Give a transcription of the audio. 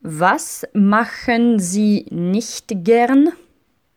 Was machen Sie nicht gern?